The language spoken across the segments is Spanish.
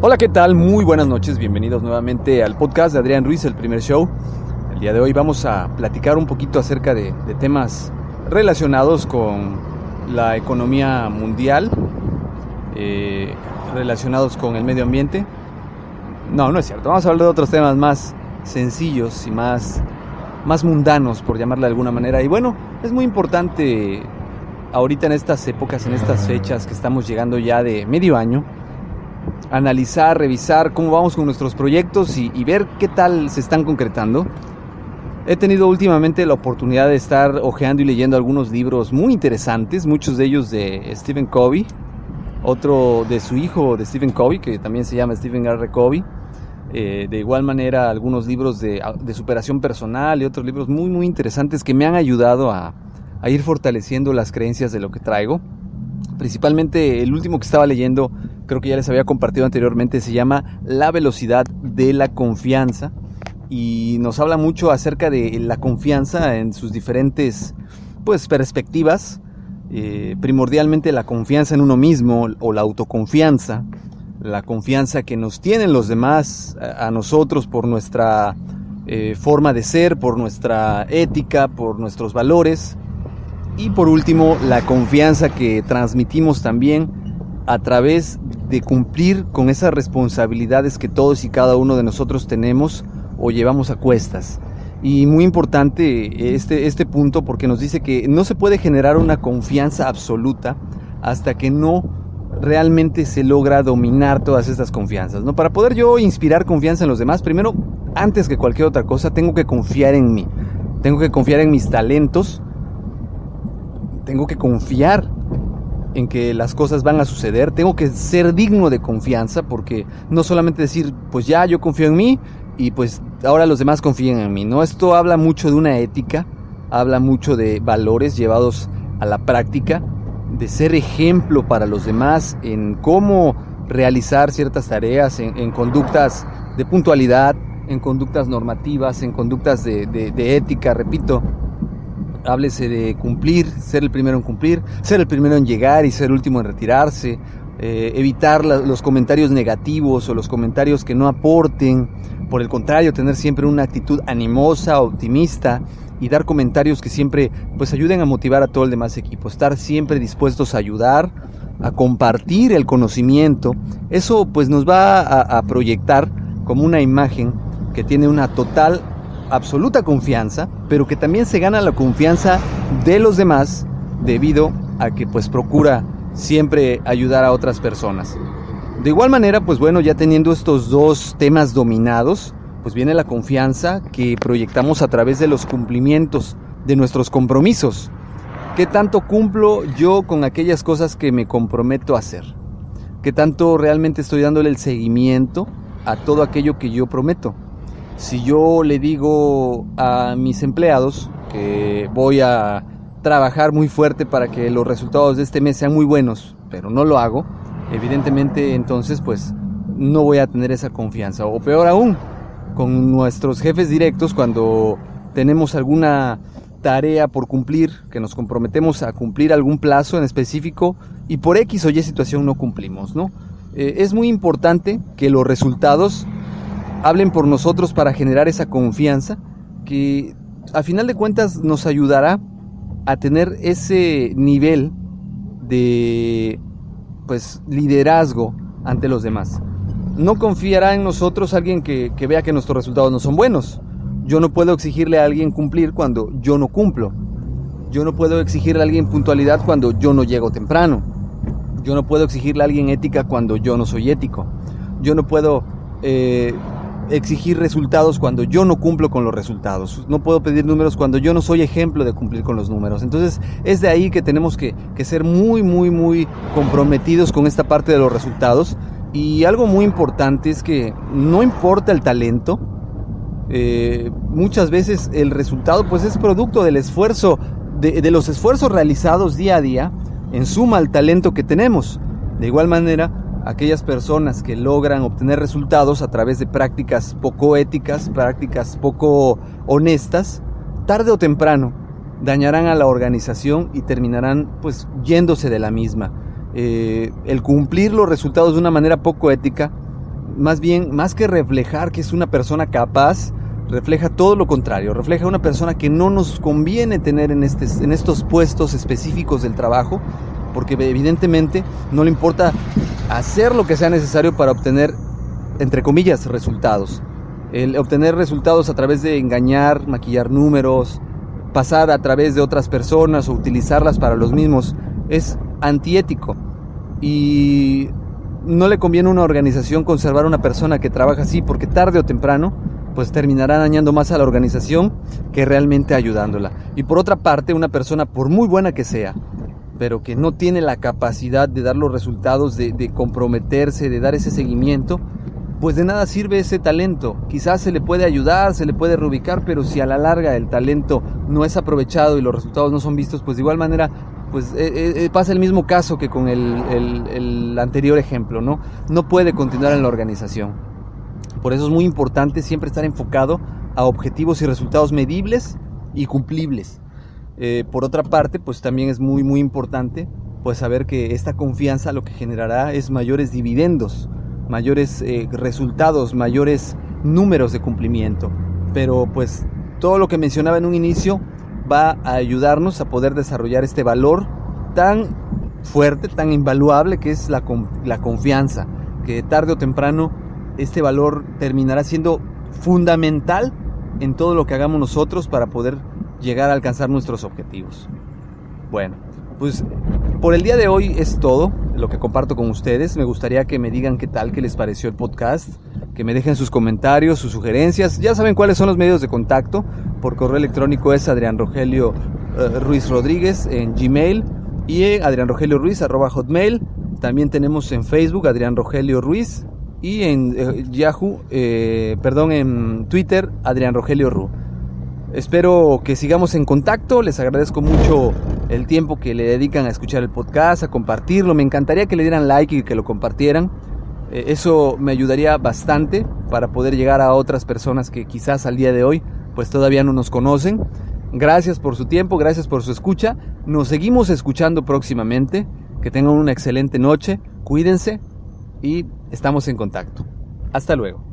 Hola, ¿qué tal? Muy buenas noches, bienvenidos nuevamente al podcast de Adrián Ruiz, el primer show. El día de hoy vamos a platicar un poquito acerca de, temas relacionados con la economía mundial, eh, relacionados con el medio ambiente. No, no es cierto, vamos a hablar de otros temas más sencillos y más, más mundanos, por llamarle de alguna manera. Y bueno, es muy importante ahorita en estas épocas, en estas fechas que estamos llegando ya de medio año, analizar, revisar cómo vamos con nuestros proyectos y, ver qué tal se están concretando. He tenido últimamente la oportunidad de estar hojeando y leyendo algunos libros muy interesantes, muchos de ellos de Stephen Covey, otro de su hijo de Stephen Covey, que también se llama Stephen R. Covey. Eh, de igual manera algunos libros de, de superación personal y otros libros muy muy interesantes que me han ayudado a, a ir fortaleciendo las creencias de lo que traigo. Principalmente el último que estaba leyendo, creo que ya les había compartido anteriormente, se llama La velocidad de la confianza. Y nos habla mucho acerca de la confianza en sus diferentes pues perspectivas, eh, primordialmente la confianza en uno mismo o la autoconfianza, la confianza que nos tienen los demás a, nosotros por nuestra eh, forma de ser, por nuestra ética, por nuestros valores y por último, la confianza que transmitimos también a través de cumplir con esas responsabilidades que todos y cada uno de nosotros tenemos o llevamos a cuestas. Y muy importante este, este punto porque nos dice que no se puede generar una confianza absoluta hasta que no realmente se logra dominar todas estas confianzas. ¿no? Para poder yo inspirar confianza en los demás, primero, antes que cualquier otra cosa, tengo que confiar en mí. Tengo que confiar en mis talentos, tengo que confiar en que las cosas van a suceder, tengo que ser digno de confianza porque no solamente decir, pues ya yo confío en mí y pues ahora los demás confíen en mí, no, esto habla mucho de una ética, habla mucho de valores llevados a la práctica, de ser ejemplo para los demás en cómo realizar ciertas tareas, en, conductas de puntualidad, en conductas normativas, en conductas de ética, repito, háblese de cumplir, ser el primero en cumplir, ser el primero en llegar y ser el último en retirarse, eh, evitar los comentarios negativos o los comentarios que no aporten, por el contrario, tener siempre una actitud animosa, optimista y dar comentarios que siempre pues ayuden a motivar a todo el demás equipo, estar siempre dispuestos a ayudar, a compartir el conocimiento, eso pues nos va a, a proyectar como una imagen que tiene una total absoluta confianza, pero que también se gana la confianza de los demás debido a que pues procura siempre ayudar a otras personas. De igual manera, pues bueno, ya teniendo estos dos temas dominados, pues viene la confianza que proyectamos a través de los cumplimientos de nuestros compromisos. ¿Qué tanto cumplo yo con aquellas cosas que me comprometo a hacer? ¿Qué tanto realmente estoy dándole el seguimiento a todo aquello que yo prometo? Si yo le digo a mis empleados que voy a trabajar muy fuerte para que los resultados de este mes sean muy buenos, pero no lo hago, evidentemente entonces pues no voy a tener esa confianza. O peor aún, con nuestros jefes directos cuando tenemos alguna tarea por cumplir, que nos comprometemos a cumplir algún plazo en específico y por X o Y situación no cumplimos, ¿no? Eh, es muy importante que los resultados hablen por nosotros para generar esa confianza que a final de cuentas nos ayudará a tener ese nivel de pues liderazgo ante los demás. No confiará en nosotros alguien que, que vea que nuestros resultados no son buenos. Yo no puedo exigirle a alguien cumplir cuando yo no cumplo. Yo no puedo exigirle a alguien puntualidad cuando yo no llego temprano. Yo no puedo exigirle a alguien ética cuando yo no soy ético. Yo no puedo eh, exigir resultados cuando yo no cumplo con los resultados. No puedo pedir números cuando yo no soy ejemplo de cumplir con los números. Entonces es de ahí que tenemos que, que ser muy, muy, muy comprometidos con esta parte de los resultados. Y algo muy importante es que no importa el talento, eh, muchas veces el resultado pues es producto del esfuerzo, de, de, los esfuerzos realizados día a día, en suma al talento que tenemos. De igual manera, aquellas personas que logran obtener resultados a través de prácticas poco éticas, prácticas poco honestas, tarde o temprano dañarán a la organización y terminarán pues yéndose de la misma. Eh, el cumplir los resultados de una manera poco ética más bien, más que reflejar que es una persona capaz, refleja todo lo contrario, refleja una persona que no nos conviene tener en, este, en estos puestos específicos del trabajo, porque evidentemente no le importa hacer lo que sea necesario para obtener, entre comillas, resultados. El obtener resultados a través de engañar, maquillar números, pasar a través de otras personas o utilizarlas para los mismos, es antiético. Y no le conviene a una organización conservar a una persona que trabaja así porque tarde o temprano pues terminará dañando más a la organización que realmente ayudándola. Y por otra parte, una persona, por muy buena que sea, pero que no tiene la capacidad de dar los resultados, de, comprometerse, de dar ese seguimiento, pues de nada sirve ese talento. Quizás se le puede ayudar, se le puede reubicar, pero si a la larga el talento no es aprovechado y los resultados no son vistos, pues de igual manera pues eh, eh, pasa el mismo caso que con el, el, anterior ejemplo, ¿no? No puede continuar en la organización. Por eso es muy importante siempre estar enfocado a objetivos y resultados medibles y cumplibles. Eh, por otra parte, pues también es muy, muy importante pues saber que esta confianza lo que generará es mayores dividendos, mayores eh, resultados, mayores números de cumplimiento. Pero pues todo lo que mencionaba en un inicio va a ayudarnos a poder desarrollar este valor tan fuerte, tan invaluable que es la, la confianza, que tarde o temprano este valor terminará siendo fundamental en todo lo que hagamos nosotros para poder llegar a alcanzar nuestros objetivos. Bueno, pues por el día de hoy es todo lo que comparto con ustedes. Me gustaría que me digan qué tal, qué les pareció el podcast, que me dejen sus comentarios, sus sugerencias. Ya saben cuáles son los medios de contacto. Por correo electrónico es Adrián Rogelio uh, Ruiz Rodríguez en Gmail y Adrián Rogelio Ruiz arroba hotmail. También tenemos en Facebook Adrián Rogelio Ruiz y en eh, Yahoo, eh, perdón, en Twitter Adrián Rogelio Ru. Espero que sigamos en contacto, les agradezco mucho el tiempo que le dedican a escuchar el podcast, a compartirlo, me encantaría que le dieran like y que lo compartieran. Eh, eso me ayudaría bastante para poder llegar a otras personas que quizás al día de hoy pues todavía no nos conocen. Gracias por su tiempo, gracias por su escucha. Nos seguimos escuchando próximamente. Que tengan una excelente noche, cuídense y estamos en contacto. Hasta luego.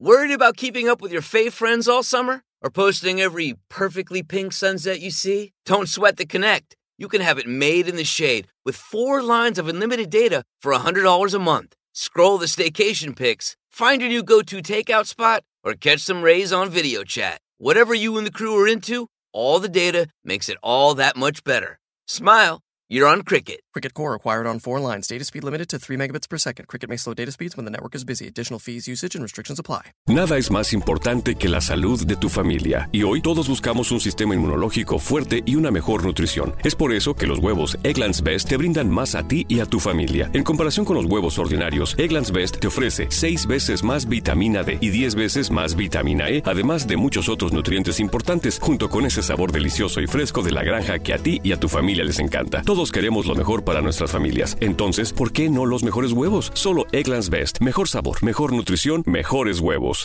Worried about keeping up with your fave friends all summer? Or posting every perfectly pink sunset you see? Don't sweat the connect. You can have it made in the shade with four lines of unlimited data for $100 a month. Scroll the staycation pics, find your new go to takeout spot, or catch some rays on video chat. Whatever you and the crew are into, all the data makes it all that much better. Smile. You're on Cricket. Cricket Core required on four lines. Data speed limited to 3 megabits per second. Cricket may slow data speeds when the network is busy. Additional fees, usage, and restrictions apply. Nada es más importante que la salud de tu familia. Y hoy todos buscamos un sistema inmunológico fuerte y una mejor nutrición. Es por eso que los huevos Egglands Best te brindan más a ti y a tu familia. En comparación con los huevos ordinarios, Egglands Best te ofrece 6 veces más vitamina D y 10 veces más vitamina E, además de muchos otros nutrientes importantes, junto con ese sabor delicioso y fresco de la granja que a ti y a tu familia les encanta. Todo Todos queremos lo mejor para nuestras familias. Entonces, ¿por qué no los mejores huevos? Solo Eggland's Best. Mejor sabor, mejor nutrición, mejores huevos.